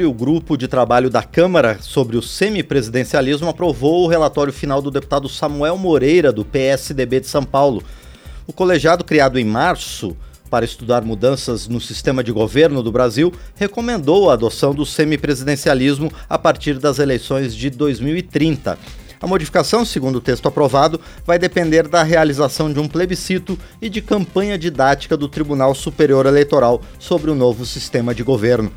O grupo de trabalho da Câmara sobre o semipresidencialismo aprovou o relatório final do deputado Samuel Moreira, do PSDB de São Paulo. O colegiado, criado em março para estudar mudanças no sistema de governo do Brasil, recomendou a adoção do semipresidencialismo a partir das eleições de 2030. A modificação, segundo o texto aprovado, vai depender da realização de um plebiscito e de campanha didática do Tribunal Superior Eleitoral sobre o novo sistema de governo.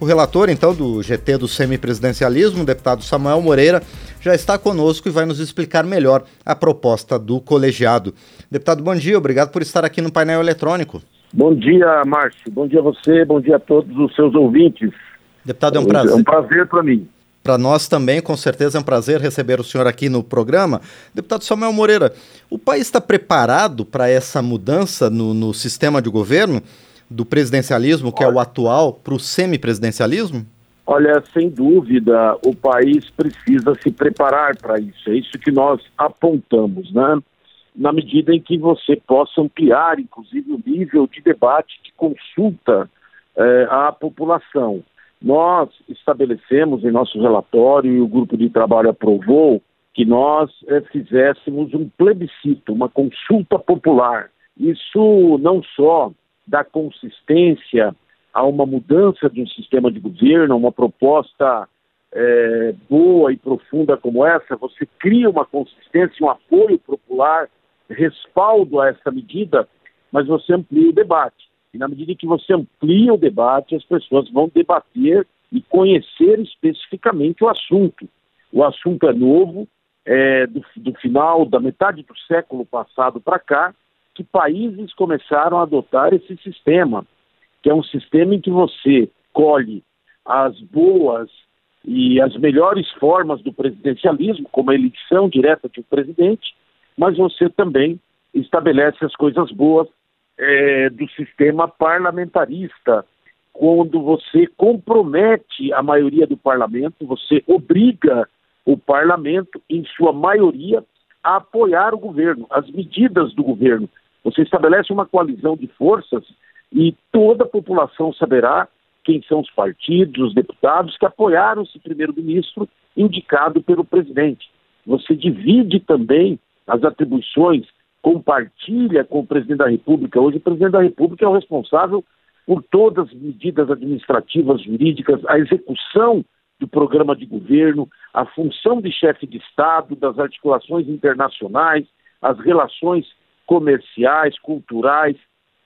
O relator, então, do GT do Semipresidencialismo, o deputado Samuel Moreira, já está conosco e vai nos explicar melhor a proposta do colegiado. Deputado, bom dia, obrigado por estar aqui no painel eletrônico. Bom dia, Márcio. Bom dia a você, bom dia a todos os seus ouvintes. Deputado, é um prazer. É um prazer para mim. Para nós também, com certeza, é um prazer receber o senhor aqui no programa. Deputado Samuel Moreira, o país está preparado para essa mudança no, no sistema de governo? Do presidencialismo, que é o atual, para o semipresidencialismo? Olha, sem dúvida, o país precisa se preparar para isso. É isso que nós apontamos, né? Na medida em que você possa ampliar, inclusive, o nível de debate, de consulta eh, à população. Nós estabelecemos em nosso relatório, e o grupo de trabalho aprovou, que nós eh, fizéssemos um plebiscito, uma consulta popular. Isso não só dar consistência a uma mudança de um sistema de governo, uma proposta é, boa e profunda como essa, você cria uma consistência, um apoio popular, respaldo a essa medida, mas você amplia o debate. E na medida que você amplia o debate, as pessoas vão debater e conhecer especificamente o assunto. O assunto é novo, é do, do final da metade do século passado para cá, que países começaram a adotar esse sistema, que é um sistema em que você colhe as boas e as melhores formas do presidencialismo, como a eleição direta de um presidente, mas você também estabelece as coisas boas é, do sistema parlamentarista, quando você compromete a maioria do parlamento, você obriga o parlamento, em sua maioria, a apoiar o governo, as medidas do governo, você estabelece uma coalizão de forças e toda a população saberá quem são os partidos, os deputados que apoiaram esse primeiro-ministro indicado pelo presidente. Você divide também as atribuições, compartilha com o presidente da República. Hoje, o presidente da República é o responsável por todas as medidas administrativas, jurídicas, a execução do programa de governo, a função de chefe de Estado, das articulações internacionais, as relações comerciais, culturais,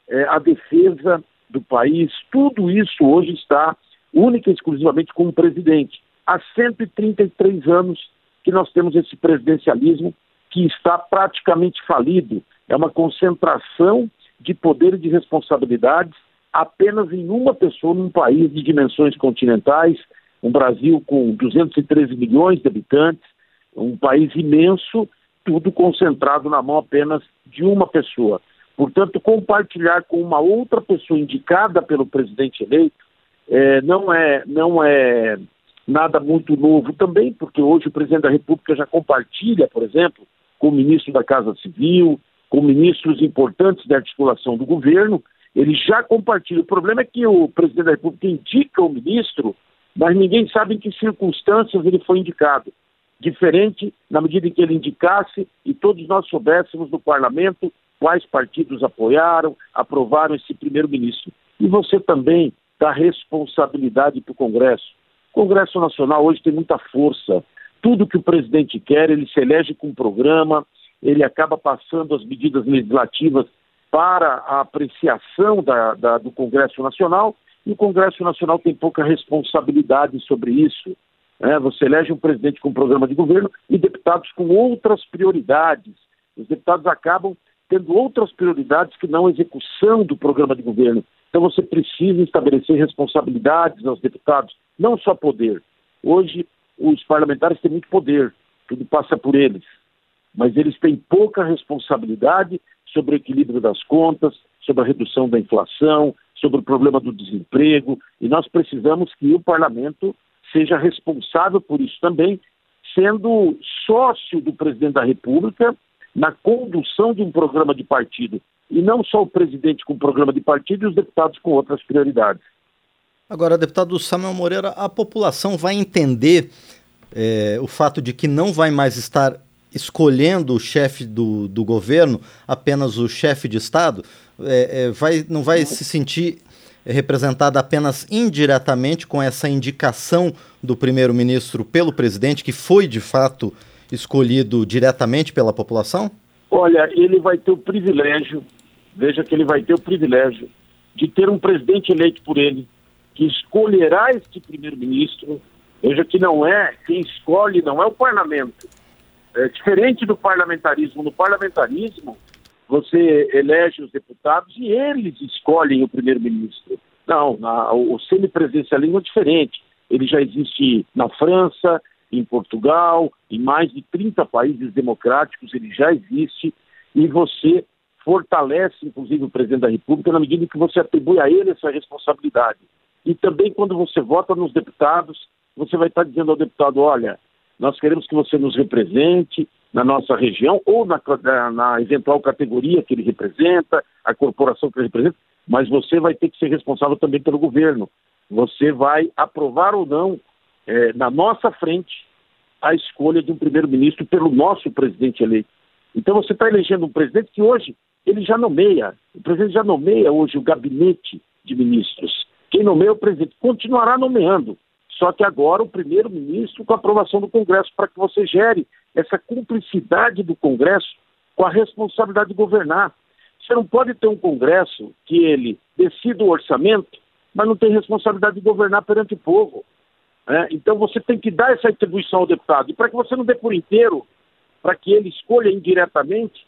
é, a defesa do país, tudo isso hoje está única e exclusivamente com o presidente. Há 133 anos que nós temos esse presidencialismo que está praticamente falido. É uma concentração de poder e de responsabilidades apenas em uma pessoa num país de dimensões continentais, um Brasil com 213 milhões de habitantes, um país imenso tudo concentrado na mão apenas de uma pessoa. Portanto, compartilhar com uma outra pessoa indicada pelo presidente eleito é, não, é, não é nada muito novo também, porque hoje o presidente da República já compartilha, por exemplo, com o ministro da Casa Civil, com ministros importantes da articulação do governo, ele já compartilha. O problema é que o presidente da República indica o ministro, mas ninguém sabe em que circunstâncias ele foi indicado diferente na medida em que ele indicasse e todos nós soubéssemos no parlamento quais partidos apoiaram, aprovaram esse primeiro-ministro. E você também dá responsabilidade para o Congresso. O Congresso Nacional hoje tem muita força. Tudo que o presidente quer, ele se elege com um programa, ele acaba passando as medidas legislativas para a apreciação da, da, do Congresso Nacional, e o Congresso Nacional tem pouca responsabilidade sobre isso. Né? Você elege um presidente com um programa de governo e deputados com outras prioridades. Os deputados acabam tendo outras prioridades que não a execução do programa de governo. Então você precisa estabelecer responsabilidades aos deputados, não só poder. Hoje os parlamentares têm muito poder, tudo passa por eles, mas eles têm pouca responsabilidade sobre o equilíbrio das contas, sobre a redução da inflação, sobre o problema do desemprego, e nós precisamos que o parlamento seja responsável por isso também, sendo sócio do presidente da República na condução de um programa de partido. E não só o presidente com programa de partido e os deputados com outras prioridades. Agora, deputado Samuel Moreira, a população vai entender é, o fato de que não vai mais estar escolhendo o chefe do, do governo, apenas o chefe de Estado? É, é, vai, não vai se sentir representada apenas indiretamente com essa indicação do primeiro-ministro pelo presidente, que foi de fato escolhido diretamente pela população? Olha, ele vai ter o privilégio, veja que ele vai ter o privilégio de ter um presidente eleito por ele, que escolherá este primeiro-ministro. Veja que não é quem escolhe, não é o parlamento. É diferente do parlamentarismo. No parlamentarismo, você elege os deputados e eles escolhem o primeiro-ministro. Não, na, o semipresidencialismo é diferente. Ele já existe na França, em Portugal, em mais de 30 países democráticos, ele já existe, e você fortalece, inclusive, o presidente da República na medida em que você atribui a ele essa responsabilidade. E também, quando você vota nos deputados, você vai estar dizendo ao deputado: olha, nós queremos que você nos represente na nossa região ou na, na, eventual categoria que ele representa, a corporação que ele representa, mas você vai ter que ser responsável também pelo governo. Você vai aprovar ou não, é, na nossa frente, a escolha de um primeiro-ministro pelo nosso presidente eleito. Então você está elegendo um presidente que hoje ele já nomeia, o presidente já nomeia hoje o gabinete de ministros. Quem nomeia é o presidente, continuará nomeando. Só que agora o primeiro-ministro com a aprovação do Congresso para que você gere essa cumplicidade do Congresso com a responsabilidade de governar. Você não pode ter um Congresso que ele decida o orçamento, mas não tem responsabilidade de governar perante o povo. Né? Então você tem que dar essa atribuição ao deputado. E para que você não dê por inteiro, para que ele escolha indiretamente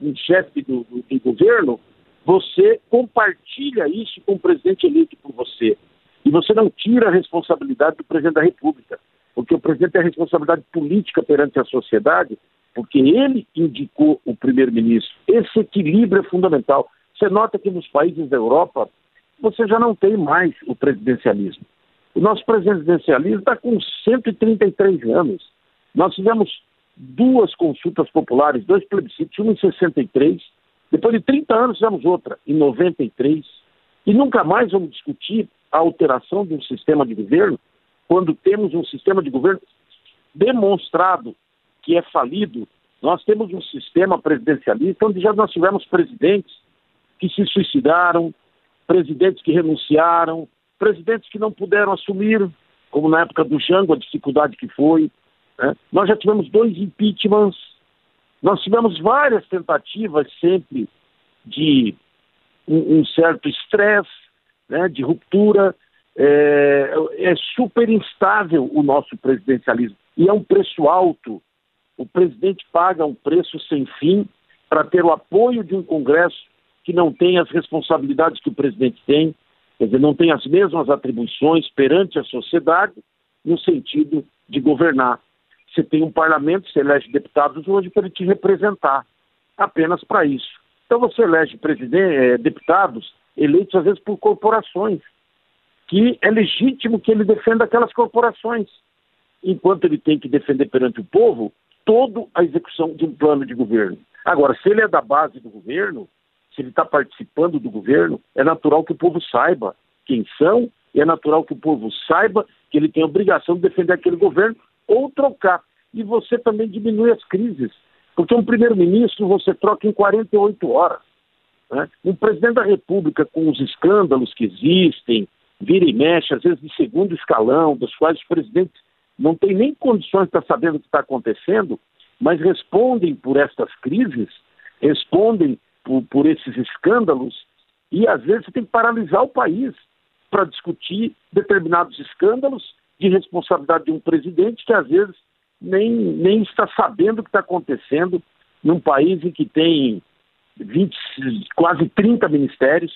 um chefe do, do, do governo, você compartilha isso com o presidente eleito por você. E você não tira a responsabilidade do presidente da República, porque o presidente tem a responsabilidade política perante a sociedade, porque ele indicou o primeiro-ministro. Esse equilíbrio é fundamental. Você nota que nos países da Europa você já não tem mais o presidencialismo. O nosso presidencialismo está com 133 anos. Nós tivemos duas consultas populares, dois plebiscitos, uma em 63, depois de 30 anos fizemos outra, em 93, e nunca mais vamos discutir a alteração de um sistema de governo quando temos um sistema de governo demonstrado que é falido. Nós temos um sistema presidencialista onde já nós tivemos presidentes que se suicidaram, presidentes que renunciaram, presidentes que não puderam assumir, como na época do Jango, a dificuldade que foi. Né? Nós já tivemos dois impeachments, nós tivemos várias tentativas sempre de um, um certo estresse, né, de ruptura. É, é super instável o nosso presidencialismo e é um preço alto. O presidente paga um preço sem fim para ter o apoio de um Congresso que não tem as responsabilidades que o presidente tem, quer dizer, não tem as mesmas atribuições perante a sociedade no sentido de governar. Você tem um parlamento, você elege deputados hoje para ele te representar, apenas para isso. Então você elege é, deputados eleitos às vezes por corporações, que é legítimo que ele defenda aquelas corporações, enquanto ele tem que defender perante o povo toda a execução de um plano de governo. Agora, se ele é da base do governo, se ele está participando do governo, é natural que o povo saiba quem são, e é natural que o povo saiba que ele tem a obrigação de defender aquele governo ou trocar. E você também diminui as crises, porque um primeiro-ministro você troca em 48 horas. Né? Um presidente da República, com os escândalos que existem, vira e mexe, às vezes de segundo escalão, dos quais os presidentes não têm nem condições de estar sabendo o que está acontecendo, mas respondem por estas crises, respondem por, por esses escândalos, e às vezes tem que paralisar o país para discutir determinados escândalos de responsabilidade de um presidente que às vezes nem, nem está sabendo o que está acontecendo num país em que tem 20, quase 30 ministérios,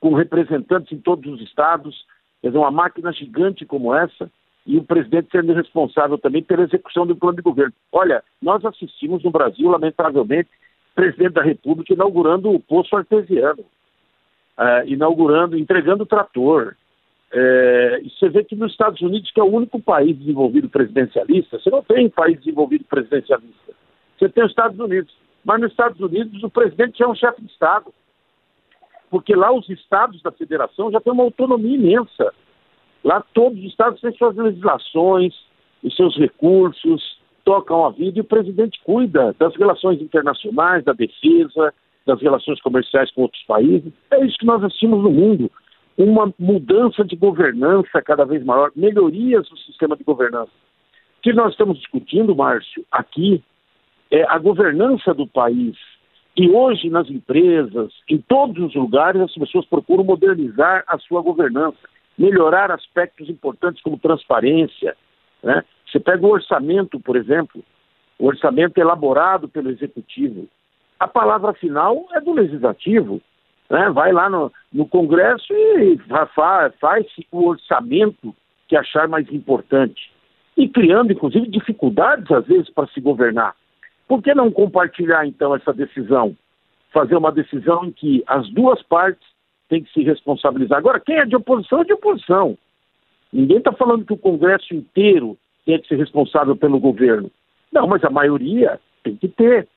com representantes em todos os estados, quer dizer, uma máquina gigante como essa, e o presidente sendo responsável também pela execução do plano de governo. Olha, nós assistimos no Brasil, lamentavelmente, presidente da República inaugurando o poço artesiano, uh, inaugurando, entregando o trator. Uh, e você vê que nos Estados Unidos, que é o único país desenvolvido presidencialista, você não tem país desenvolvido presidencialista. Você tem os Estados Unidos. Mas nos Estados Unidos o presidente já é um chefe de Estado. Porque lá os estados da federação já têm uma autonomia imensa. Lá todos os estados têm suas legislações, os seus recursos, tocam a vida e o presidente cuida das relações internacionais, da defesa, das relações comerciais com outros países. É isso que nós assistimos no mundo. Uma mudança de governança cada vez maior, melhorias no sistema de governança. O que nós estamos discutindo, Márcio, aqui é a governança do país. E hoje, nas empresas, em todos os lugares, as pessoas procuram modernizar a sua governança, melhorar aspectos importantes como transparência. Né? Você pega o orçamento, por exemplo, o orçamento elaborado pelo executivo. A palavra final é do legislativo. Né? Vai lá no, no Congresso e faz-se o orçamento que achar mais importante. E criando, inclusive, dificuldades, às vezes, para se governar. Por que não compartilhar, então, essa decisão? Fazer uma decisão em que as duas partes têm que se responsabilizar. Agora, quem é de oposição é de oposição. Ninguém está falando que o Congresso inteiro tem que ser responsável pelo governo. Não, mas a maioria tem que ter.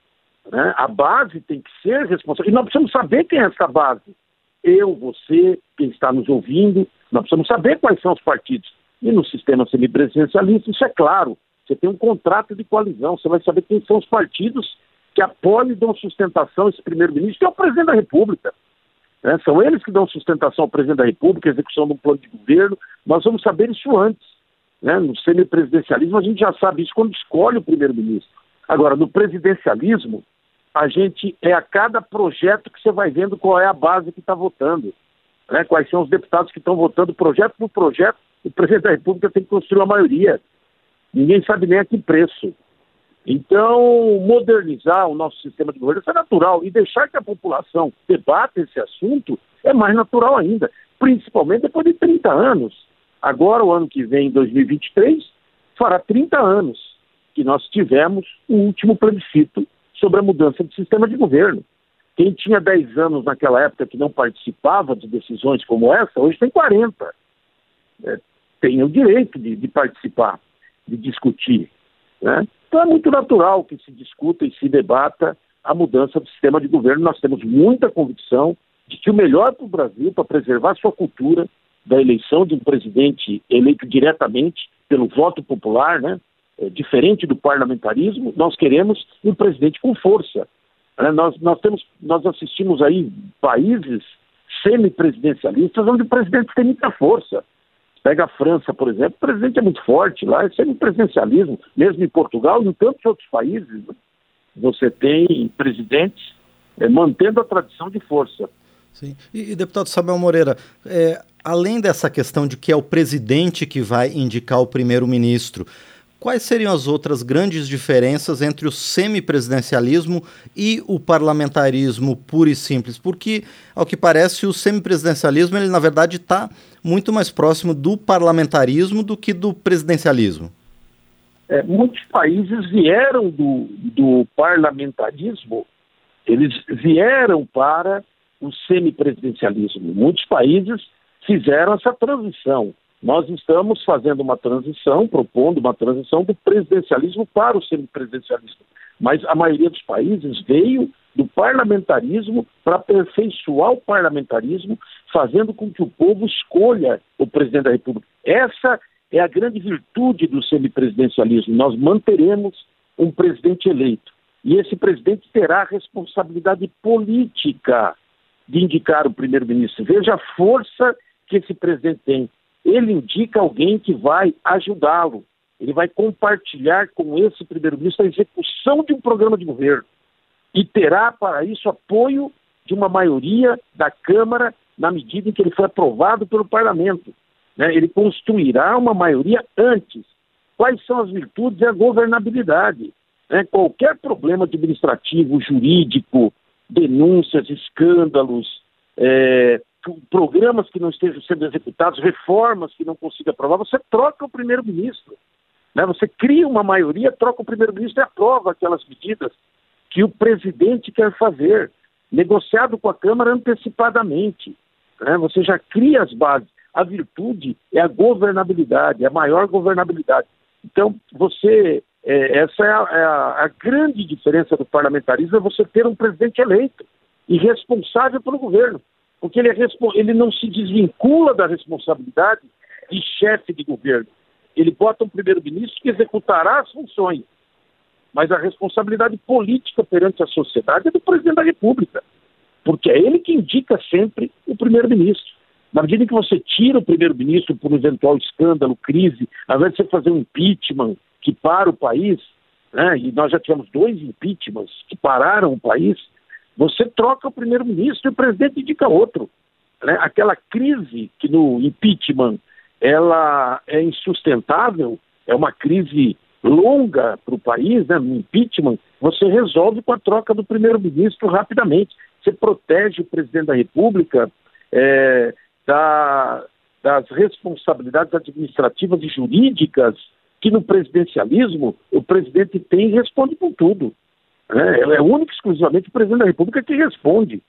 Né? A base tem que ser responsável. E nós precisamos saber quem é essa base. Eu, você, quem está nos ouvindo, nós precisamos saber quais são os partidos. E no sistema semipresidencialista, isso é claro. Você tem um contrato de coalizão, você vai saber quem são os partidos que apoiam e dão sustentação a esse primeiro-ministro, que é o presidente da República. Né? São eles que dão sustentação ao presidente da República, execução de um plano de governo. Nós vamos saber isso antes. Né? No semipresidencialismo, a gente já sabe isso quando escolhe o primeiro-ministro. Agora, no presidencialismo, a gente é a cada projeto que você vai vendo qual é a base que está votando. Né? Quais são os deputados que estão votando projeto por projeto. O presidente da República tem que construir a maioria. Ninguém sabe nem a que preço. Então, modernizar o nosso sistema de governo é natural e deixar que a população debata esse assunto é mais natural ainda, principalmente depois de 30 anos. Agora, o ano que vem, 2023, fará 30 anos que nós tivemos o último plebiscito sobre a mudança de sistema de governo. Quem tinha 10 anos naquela época que não participava de decisões como essa, hoje tem 40. É, tem o direito de, de participar de discutir. Né? Então é muito natural que se discuta e se debata a mudança do sistema de governo. Nós temos muita convicção de que o melhor para o Brasil, para preservar sua cultura, da eleição de um presidente eleito diretamente pelo voto popular, né? É, diferente do parlamentarismo, nós queremos um presidente com força. Né? Nós, nós, temos, nós assistimos aí países semipresidencialistas onde o presidente tem muita força. Pega a França, por exemplo, o presidente é muito forte lá, é semipresidencialismo, mesmo em Portugal e em tantos outros países. Né? Você tem presidentes é, mantendo a tradição de força. Sim. E, e deputado Samuel Moreira, é, além dessa questão de que é o presidente que vai indicar o primeiro-ministro, Quais seriam as outras grandes diferenças entre o semipresidencialismo e o parlamentarismo puro e simples? Porque, ao que parece, o semipresidencialismo, ele na verdade está muito mais próximo do parlamentarismo do que do presidencialismo. É, muitos países vieram do, do parlamentarismo, eles vieram para o semipresidencialismo. Muitos países fizeram essa transição. Nós estamos fazendo uma transição, propondo uma transição do presidencialismo para o semipresidencialismo. Mas a maioria dos países veio do parlamentarismo para aperfeiçoar o parlamentarismo, fazendo com que o povo escolha o presidente da República. Essa é a grande virtude do semipresidencialismo. Nós manteremos um presidente eleito. E esse presidente terá responsabilidade política de indicar o primeiro-ministro. Veja a força que esse presidente tem ele indica alguém que vai ajudá-lo. Ele vai compartilhar com esse primeiro-ministro a execução de um programa de governo. E terá para isso apoio de uma maioria da Câmara na medida em que ele foi aprovado pelo parlamento. Né? Ele construirá uma maioria antes. Quais são as virtudes e a governabilidade? Né? Qualquer problema administrativo, jurídico, denúncias, escândalos, é, programas que não estejam sendo executados, reformas que não consiga aprovar, você troca o primeiro-ministro. Né? Você cria uma maioria, troca o primeiro-ministro e aprova aquelas medidas que o presidente quer fazer, negociado com a Câmara antecipadamente. Né? Você já cria as bases. A virtude é a governabilidade, é a maior governabilidade. Então, você. É, essa é a, é a, grande diferença do parlamentarismo: é você ter um presidente eleito e responsável pelo governo porque ele, é, ele não se desvincula da responsabilidade de chefe de governo. Ele bota um primeiro-ministro que executará as funções, mas a responsabilidade política perante a sociedade é do presidente da República, porque é ele que indica sempre o primeiro-ministro. Na medida que você tira o primeiro-ministro por um eventual escândalo, crise, ao invés de você fazer um impeachment que para o país, né, e nós já tivemos dois impeachments que pararam o país, você troca o primeiro-ministro e o presidente indica outro. Né? Aquela crise que no impeachment ela é insustentável, é uma crise longa para o país, né? no impeachment, você resolve com a troca do primeiro-ministro rapidamente. Você protege o presidente da República é, da, das responsabilidades administrativas e jurídicas que no presidencialismo o presidente tem e responde por tudo. Né? É único exclusivamente o presidente da República que responde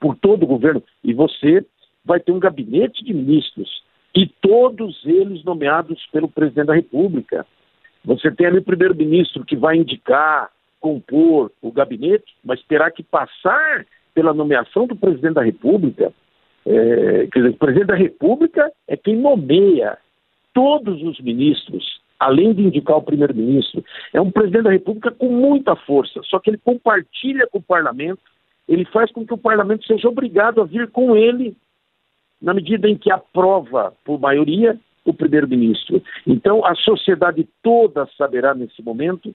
por todo o governo. E você vai ter um gabinete de ministros e todos eles nomeados pelo presidente da República. Você tem ali o primeiro-ministro que vai indicar, compor o gabinete, mas terá que passar pela nomeação do presidente da República. É, quer dizer, o presidente da República é quem nomeia todos os ministros, além de indicar o primeiro-ministro. É um presidente da República com muita força, só que ele compartilha com o parlamento, ele faz com que o parlamento seja obrigado a vir com ele, na medida em que aprova por maioria o primeiro-ministro. Então, a sociedade toda saberá nesse momento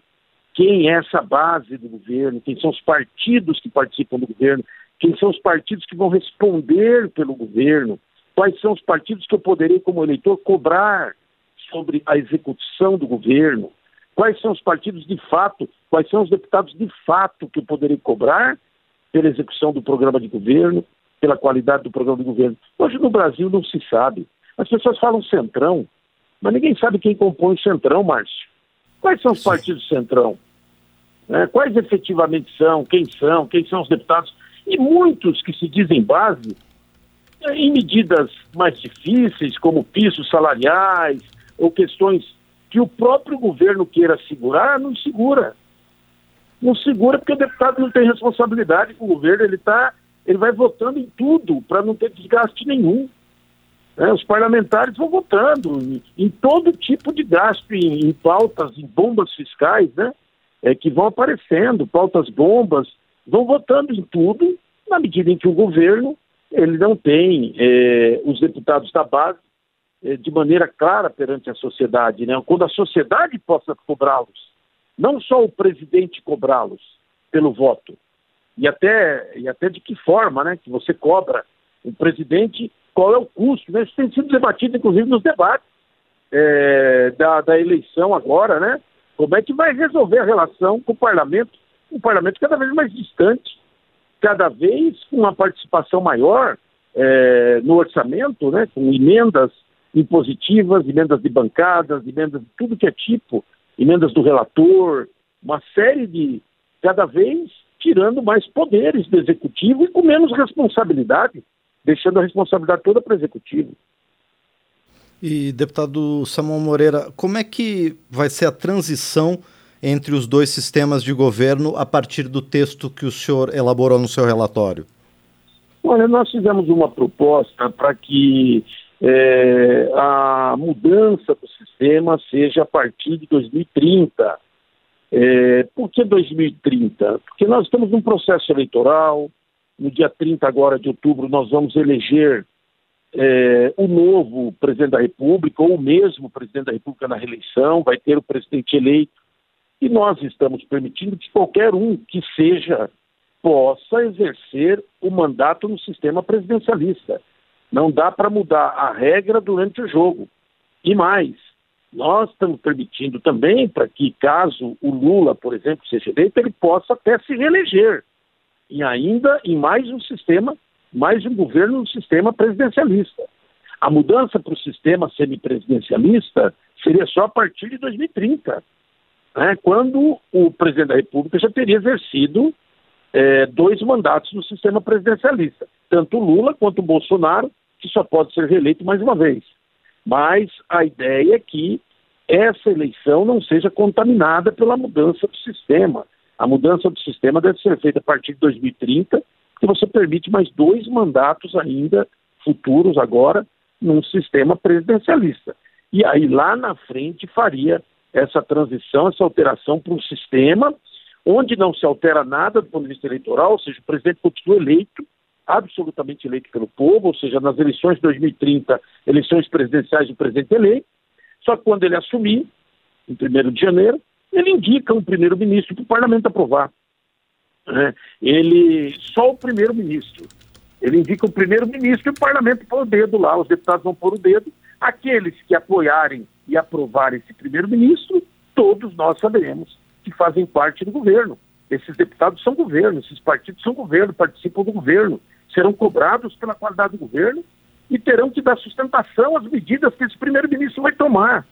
quem é essa base do governo, quem são os partidos que participam do governo, quem são os partidos que vão responder pelo governo, quais são os partidos que eu poderei, como eleitor, cobrar sobre a execução do governo, quais são os partidos de fato, quais são os deputados de fato que eu poderei cobrar pela execução do programa de governo, pela qualidade do programa de governo. Hoje no Brasil não se sabe. As pessoas falam centrão, mas ninguém sabe quem compõe o centrão, Márcio. Quais são os Sim. partidos centrão? É, quais efetivamente são? Quem são? Quem são os deputados? E muitos que se dizem base, em medidas mais difíceis, como pisos salariais, ou questões que o próprio governo queira segurar, não segura. Não segura porque o deputado não tem responsabilidade com o governo, ele tá, ele vai votando em tudo para não ter desgaste nenhum. É, os parlamentares vão votando em, em, todo tipo de gasto, em, em pautas, em bombas fiscais, né? É, que vão aparecendo, pautas bombas, vão votando em tudo, na medida em que o governo ele não tem é, os deputados da base de maneira clara perante a sociedade, né? quando a sociedade possa cobrá-los, não só o presidente cobrá-los pelo voto, e até, e até de que forma né, que você cobra o presidente, qual é o custo, né? isso tem sido debatido inclusive nos debates é, da, da eleição agora, né? como é que vai resolver a relação com o parlamento, um parlamento cada vez mais distante, cada vez com uma participação maior é, no orçamento, né, com emendas impositivas, emendas de bancadas, emendas de tudo que é tipo, emendas do relator, uma série de, cada vez tirando mais poderes do executivo e com menos responsabilidade, deixando a responsabilidade toda para o executivo. E, deputado Samuel Moreira, como é que vai ser a transição entre os dois sistemas de governo a partir do texto que o senhor elaborou no seu relatório? Olha, nós fizemos uma proposta para que é, a mudança do sistema seja a partir de 2030. É, por que 2030? Porque nós estamos num processo eleitoral, no dia 30 agora de outubro nós vamos eleger é, o novo presidente da República, ou o mesmo presidente da República na reeleição, vai ter o presidente eleito, e nós estamos permitindo que qualquer um que seja possa exercer o mandato no sistema presidencialista. Não dá para mudar a regra durante o jogo. E mais, nós estamos permitindo também para que, caso o Lula, por exemplo, seja eleito, ele possa até se reeleger. E ainda em mais um sistema, mais um governo no sistema presidencialista. A mudança para o sistema semipresidencialista seria só a partir de 2030, né, quando o presidente da República já teria exercido é, dois mandatos no sistema presidencialista, tanto o Lula quanto o Bolsonaro, que só pode ser reeleito mais uma vez. Mas a ideia é que essa eleição não seja contaminada pela mudança do sistema. A mudança do sistema deve ser feita a partir de 2030, que você permite mais dois mandatos ainda futuros agora num sistema presidencialista. E aí lá na frente faria essa transição, essa alteração para um sistema onde não se altera nada do ponto de vista eleitoral, ou seja, o presidente continua eleito, absolutamente eleito pelo povo, ou seja, nas eleições de 2030, eleições presidenciais, o presidente eleito, só que quando ele assumir, em 1 de janeiro, ele indica um primeiro-ministro para o parlamento aprovar. Né? Ele, só o primeiro-ministro. Ele indica o primeiro-ministro e o parlamento põe o dedo lá, os deputados vão pôr o dedo. Aqueles que apoiarem e aprovarem esse primeiro-ministro, todos nós saberemos que fazem parte do governo. Esses deputados são governo, esses partidos são governo, participam do governo, serão cobrados pela qualidade do governo e terão que dar sustentação às medidas que esse primeiro-ministro vai tomar.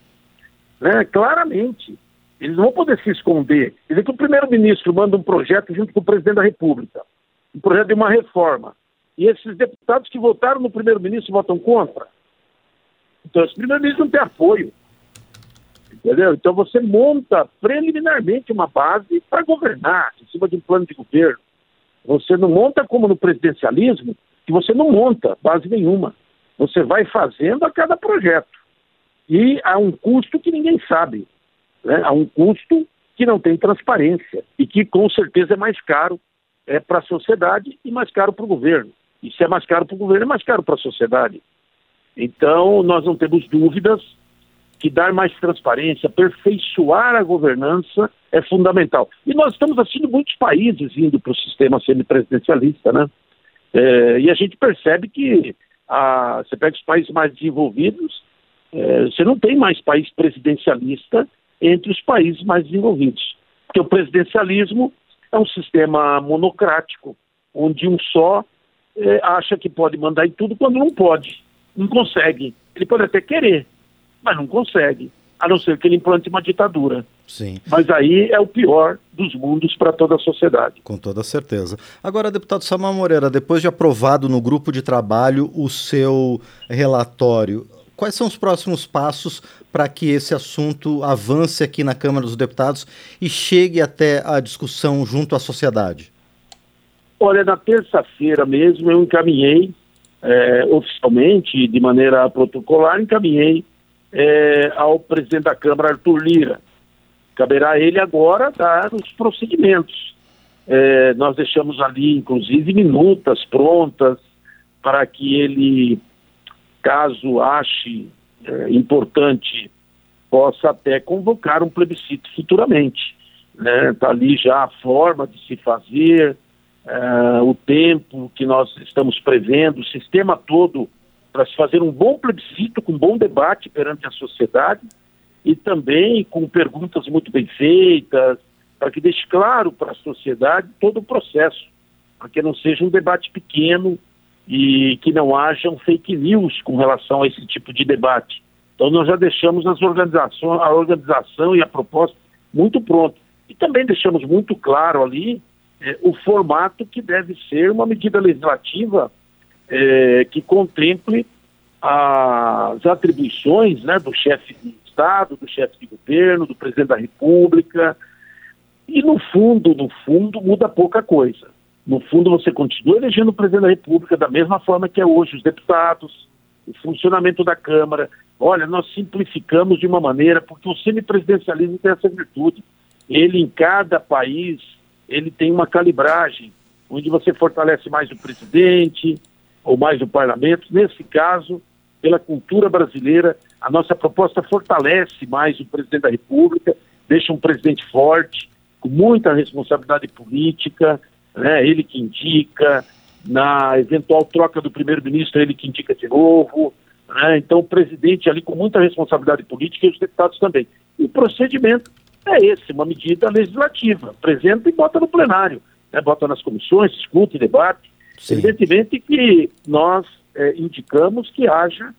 Né? Claramente. Eles não vão poder se esconder. Quer dizer que o primeiro-ministro manda um projeto junto com o presidente da República, um projeto de uma reforma, e esses deputados que votaram no primeiro-ministro votam contra. Então, esse primeiro-ministro não tem apoio. Entendeu? Então você monta preliminarmente uma base para governar em cima de um plano de governo. Você não monta como no presidencialismo, que você não monta base nenhuma. Você vai fazendo a cada projeto. E há um custo que ninguém sabe. Né? Há um custo que não tem transparência e que com certeza é mais caro é, para a sociedade e mais caro para o governo. E se é mais caro para o governo, é mais caro para a sociedade. Então, nós não temos dúvidas que dar mais transparência, aperfeiçoar a governança é fundamental. E nós estamos assistindo muitos países indo para o sistema semipresidencialista, né? É, e a gente percebe que a, você pega os países mais desenvolvidos, é, você não tem mais país presidencialista entre os países mais desenvolvidos. Porque o presidencialismo é um sistema monocrático, onde um só é, acha que pode mandar em tudo quando não pode, não consegue. Ele pode até querer, mas não consegue, a não ser que ele implante uma ditadura. Sim. Mas aí é o pior dos mundos para toda a sociedade. Com toda certeza. Agora, deputado Samuel Moreira, depois de aprovado no grupo de trabalho o seu relatório, quais são os próximos passos para que esse assunto avance aqui na Câmara dos Deputados e chegue até a discussão junto à sociedade? Olha, na terça-feira mesmo eu encaminhei é, oficialmente, de maneira protocolar, encaminhei é, ao presidente da Câmara, Arthur Lira. Caberá a ele agora dar os procedimentos. É, nós deixamos ali, inclusive, minutas prontas para que ele, caso ache é, importante, possa até convocar um plebiscito futuramente. Está né? Tá ali já a forma de se fazer, é, o tempo que nós estamos prevendo, o sistema todo para se fazer um bom plebiscito, com um bom debate perante a sociedade e também com perguntas muito bem feitas, para que deixe claro para a sociedade todo o processo, para que não seja um debate pequeno e que não haja um fake news com relação a esse tipo de debate. Então nós já deixamos as organizações, a organização e a proposta muito pronta. E também deixamos muito claro ali é, o formato que deve ser uma medida legislativa é, que contemple as atribuições né, do chefe de Estado, do chefe de governo, do presidente da República. E no fundo, no fundo, muda pouca coisa. No fundo, você continua elegendo o presidente da República da mesma forma que é hoje, os deputados, o funcionamento da Câmara. Olha, nós simplificamos de uma maneira, porque o semipresidencialismo tem essa virtude. Ele, em cada país, ele tem uma calibragem, onde você fortalece mais o presidente, ou mais o parlamento. Nesse caso, pela cultura brasileira, a nossa proposta fortalece mais o presidente da República, deixa um presidente forte, com muita responsabilidade política, né, ele que indica, na eventual troca do primeiro-ministro, ele que indica de novo. Né, então, o presidente ali com muita responsabilidade política e os deputados também. E o procedimento é esse, uma medida legislativa. Apresenta e bota no plenário, né, bota nas comissões, discute, debate. Sim. Evidentemente que nós é, indicamos que haja,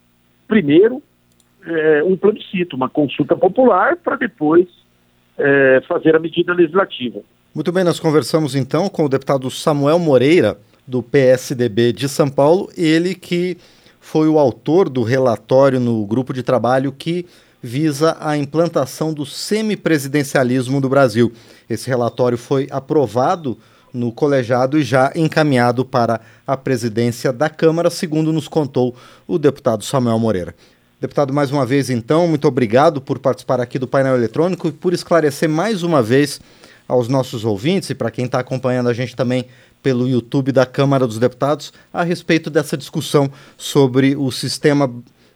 primeiro, é, um plebiscito, uma consulta popular, para depois é, fazer a medida legislativa. Muito bem, nós conversamos então com o deputado Samuel Moreira, do PSDB de São Paulo, ele que foi o autor do relatório no grupo de trabalho que visa a implantação do semipresidencialismo do Brasil. Esse relatório foi aprovado no colegiado e já encaminhado para a presidência da Câmara, segundo nos contou o deputado Samuel Moreira. Deputado, mais uma vez, então, muito obrigado por participar aqui do painel eletrônico e por esclarecer mais uma vez aos nossos ouvintes e para quem está acompanhando a gente também pelo YouTube da Câmara dos Deputados a respeito dessa discussão sobre o sistema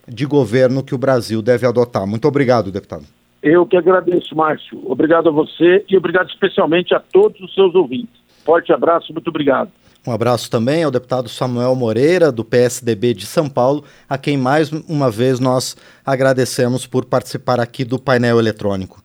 de governo que o Brasil deve adotar. Muito obrigado, deputado. Eu que agradeço, Márcio. Obrigado a você e obrigado especialmente a todos os seus ouvintes. Forte abraço, muito obrigado. Um abraço também ao deputado Samuel Moreira, do PSDB de São Paulo, a quem mais uma vez nós agradecemos por participar aqui do painel eletrônico.